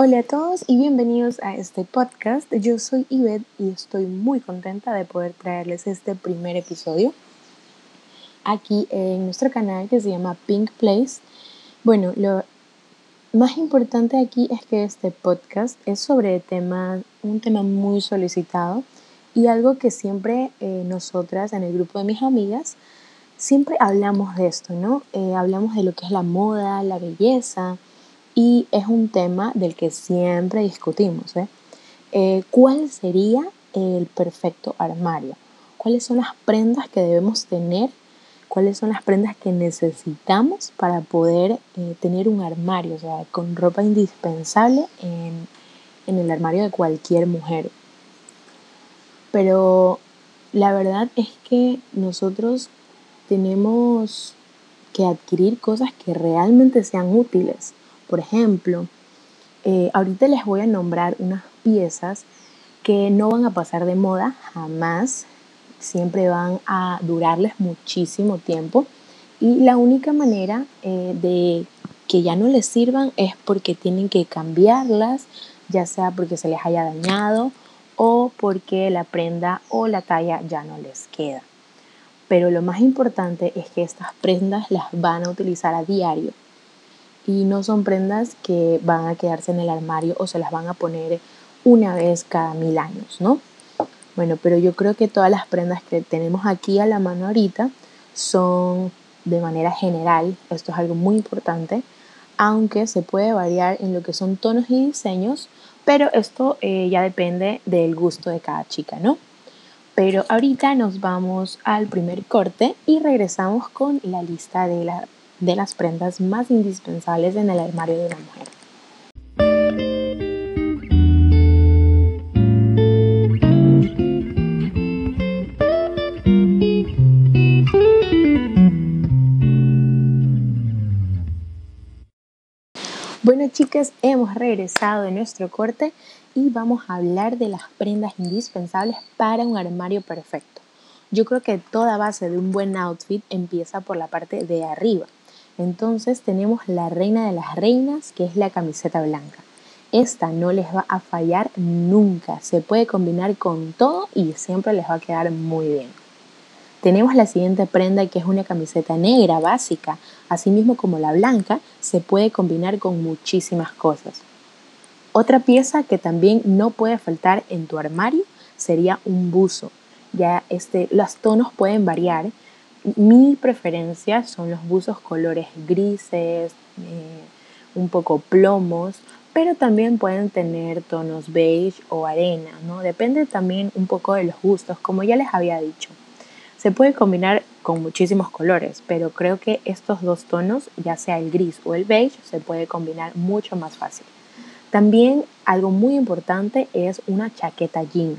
Hola a todos y bienvenidos a este podcast. Yo soy Ivette y estoy muy contenta de poder traerles este primer episodio aquí en nuestro canal que se llama Pink Place. Bueno, lo más importante aquí es que este podcast es sobre un tema muy solicitado y algo que siempre eh, nosotras en el grupo de mis amigas siempre hablamos de esto, ¿no? Eh, hablamos de lo que es la moda, la belleza y es un tema del que siempre discutimos. ¿eh? Eh, cuál sería el perfecto armario? ¿Cuáles son las prendas que debemos tener? ¿Cuáles son las prendas que necesitamos para poder eh, tener un armario? O sea, con ropa indispensable en, en el armario de cualquier mujer. Pero la verdad es que nosotros tenemos que adquirir cosas que realmente sean útiles. Por ejemplo, eh, ahorita les voy a nombrar unas piezas que no van a pasar de moda jamás, siempre van a durarles muchísimo tiempo y la única manera eh, de que ya no les sirvan es porque tienen que cambiarlas, ya sea porque se les haya dañado o porque la prenda o la talla ya no les queda. Pero lo más importante es que estas prendas las van a utilizar a diario y no son prendas que van a quedarse en el armario o se las van a poner una vez cada mil años, ¿no? Bueno, pero yo creo que todas las prendas que tenemos aquí a la mano ahorita son de manera general, esto es algo muy importante, aunque se puede variar en lo que son tonos y diseños, pero esto eh, ya depende del gusto de cada chica, ¿no? Pero ahorita nos vamos al primer corte y regresamos con la lista de la de las prendas más indispensables en el armario de una mujer. Bueno chicas, hemos regresado de nuestro corte y vamos a hablar de las prendas indispensables para un armario perfecto. Yo creo que toda base de un buen outfit empieza por la parte de arriba, entonces tenemos la reina de las reinas, que es la camiseta blanca. Esta no les va a fallar nunca, se puede combinar con todo y siempre les va a quedar muy bien. Tenemos la siguiente prenda que es una camiseta negra básica, así mismo como la blanca, se puede combinar con muchísimas cosas. Otra pieza que también no puede faltar en tu armario sería un buzo. Ya este, los tonos pueden variar, mi preferencia son los buzos colores grises, eh, un poco plomos, pero también pueden tener tonos beige o arena, ¿no? Depende también un poco de los gustos, como ya les había dicho. Se puede combinar con muchísimos colores, pero creo que estos dos tonos, ya sea el gris o el beige, se puede combinar mucho más fácil. También algo muy importante es una chaqueta jean.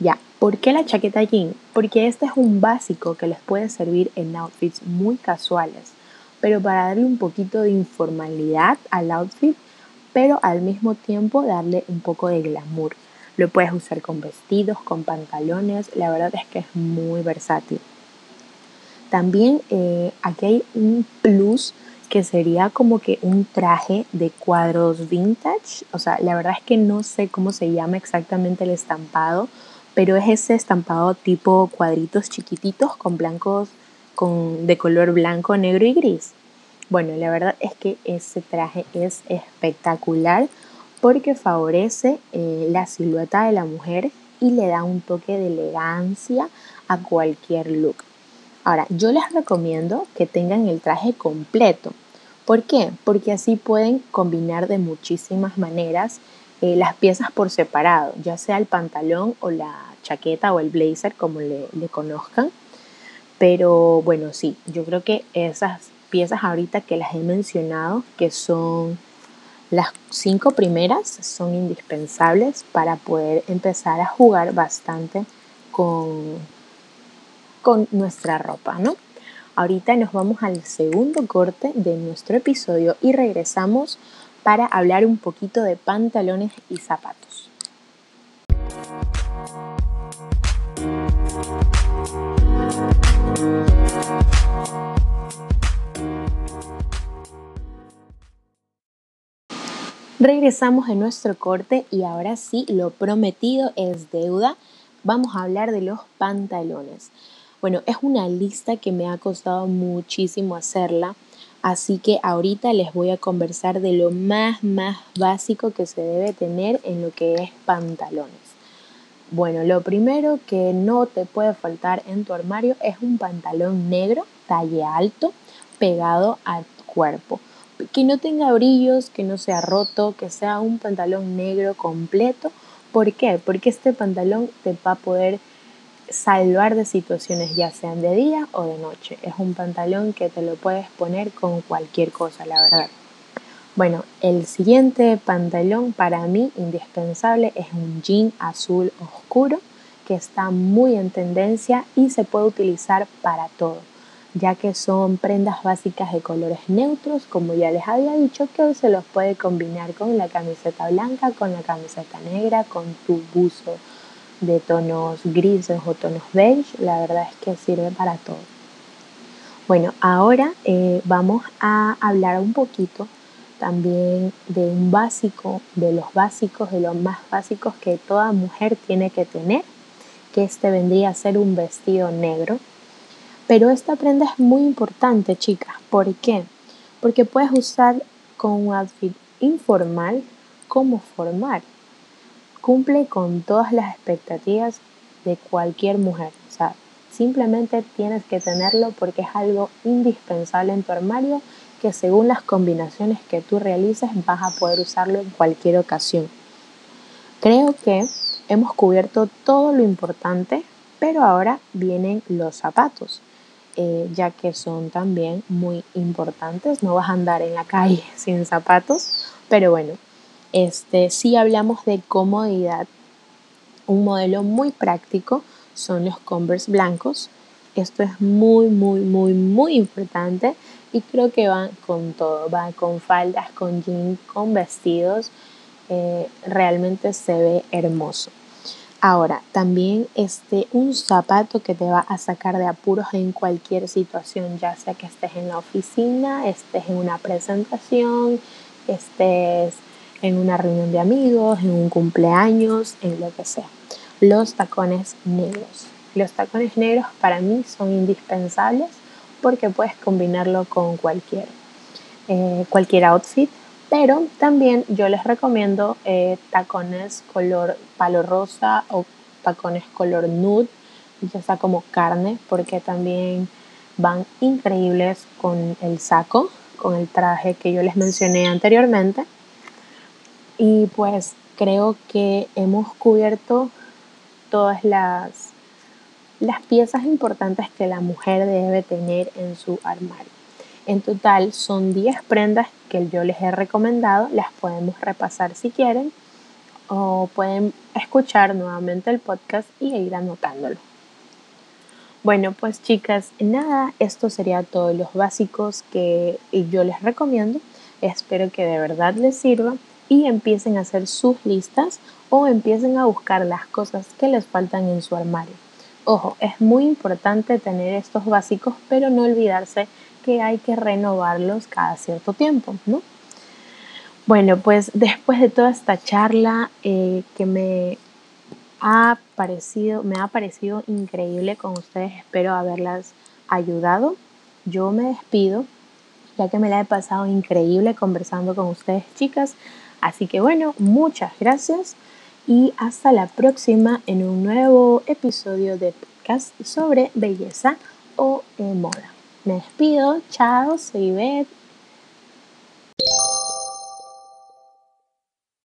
Ya, ¿por qué la chaqueta jean? Porque este es un básico que les puede servir en outfits muy casuales, pero para darle un poquito de informalidad al outfit, pero al mismo tiempo darle un poco de glamour. Lo puedes usar con vestidos, con pantalones, la verdad es que es muy versátil. También eh, aquí hay un plus que sería como que un traje de cuadros vintage. O sea, la verdad es que no sé cómo se llama exactamente el estampado, pero es ese estampado tipo cuadritos chiquititos con blancos, con, de color blanco, negro y gris. Bueno, la verdad es que ese traje es espectacular porque favorece eh, la silueta de la mujer y le da un toque de elegancia a cualquier look. Ahora, yo les recomiendo que tengan el traje completo. ¿Por qué? Porque así pueden combinar de muchísimas maneras eh, las piezas por separado, ya sea el pantalón o la chaqueta o el blazer, como le, le conozcan. Pero bueno, sí, yo creo que esas piezas ahorita que las he mencionado, que son las cinco primeras, son indispensables para poder empezar a jugar bastante con, con nuestra ropa, ¿no? Ahorita nos vamos al segundo corte de nuestro episodio y regresamos para hablar un poquito de pantalones y zapatos. Regresamos de nuestro corte y ahora sí, lo prometido es deuda. Vamos a hablar de los pantalones. Bueno, es una lista que me ha costado muchísimo hacerla, así que ahorita les voy a conversar de lo más, más básico que se debe tener en lo que es pantalones. Bueno, lo primero que no te puede faltar en tu armario es un pantalón negro, talle alto, pegado al cuerpo que no tenga brillos, que no sea roto, que sea un pantalón negro completo. ¿Por qué? Porque este pantalón te va a poder salvar de situaciones ya sean de día o de noche. Es un pantalón que te lo puedes poner con cualquier cosa, la verdad. Bueno, el siguiente pantalón para mí indispensable es un jean azul oscuro que está muy en tendencia y se puede utilizar para todo ya que son prendas básicas de colores neutros, como ya les había dicho, que hoy se los puede combinar con la camiseta blanca, con la camiseta negra, con tu buzo de tonos grises o tonos beige, la verdad es que sirve para todo. Bueno, ahora eh, vamos a hablar un poquito también de un básico, de los básicos, de los más básicos que toda mujer tiene que tener, que este vendría a ser un vestido negro pero esta prenda es muy importante, chicas. ¿Por qué? Porque puedes usar con un outfit informal como formal. Cumple con todas las expectativas de cualquier mujer. O sea, simplemente tienes que tenerlo porque es algo indispensable en tu armario que según las combinaciones que tú realices vas a poder usarlo en cualquier ocasión. Creo que hemos cubierto todo lo importante, pero ahora vienen los zapatos. Eh, ya que son también muy importantes. No vas a andar en la calle sin zapatos, pero bueno, este, si hablamos de comodidad, un modelo muy práctico son los Converse blancos. Esto es muy, muy, muy, muy importante y creo que van con todo, va con faldas, con jeans, con vestidos. Eh, realmente se ve hermoso. Ahora, también este, un zapato que te va a sacar de apuros en cualquier situación, ya sea que estés en la oficina, estés en una presentación, estés en una reunión de amigos, en un cumpleaños, en lo que sea. Los tacones negros. Los tacones negros para mí son indispensables porque puedes combinarlo con cualquier, eh, cualquier outfit pero también yo les recomiendo eh, tacones color palo rosa o tacones color nude, ya sea como carne, porque también van increíbles con el saco, con el traje que yo les mencioné anteriormente. Y pues creo que hemos cubierto todas las, las piezas importantes que la mujer debe tener en su armario. En total son 10 prendas que yo les he recomendado, las podemos repasar si quieren o pueden escuchar nuevamente el podcast y ir anotándolo. Bueno, pues chicas, nada, esto sería todos los básicos que yo les recomiendo. Espero que de verdad les sirva y empiecen a hacer sus listas o empiecen a buscar las cosas que les faltan en su armario. Ojo, es muy importante tener estos básicos, pero no olvidarse que hay que renovarlos cada cierto tiempo, ¿no? Bueno, pues después de toda esta charla eh, que me ha parecido, me ha parecido increíble con ustedes, espero haberlas ayudado. Yo me despido, ya que me la he pasado increíble conversando con ustedes, chicas. Así que bueno, muchas gracias y hasta la próxima en un nuevo episodio de podcast sobre belleza o moda. Me despido, chao, soy Beth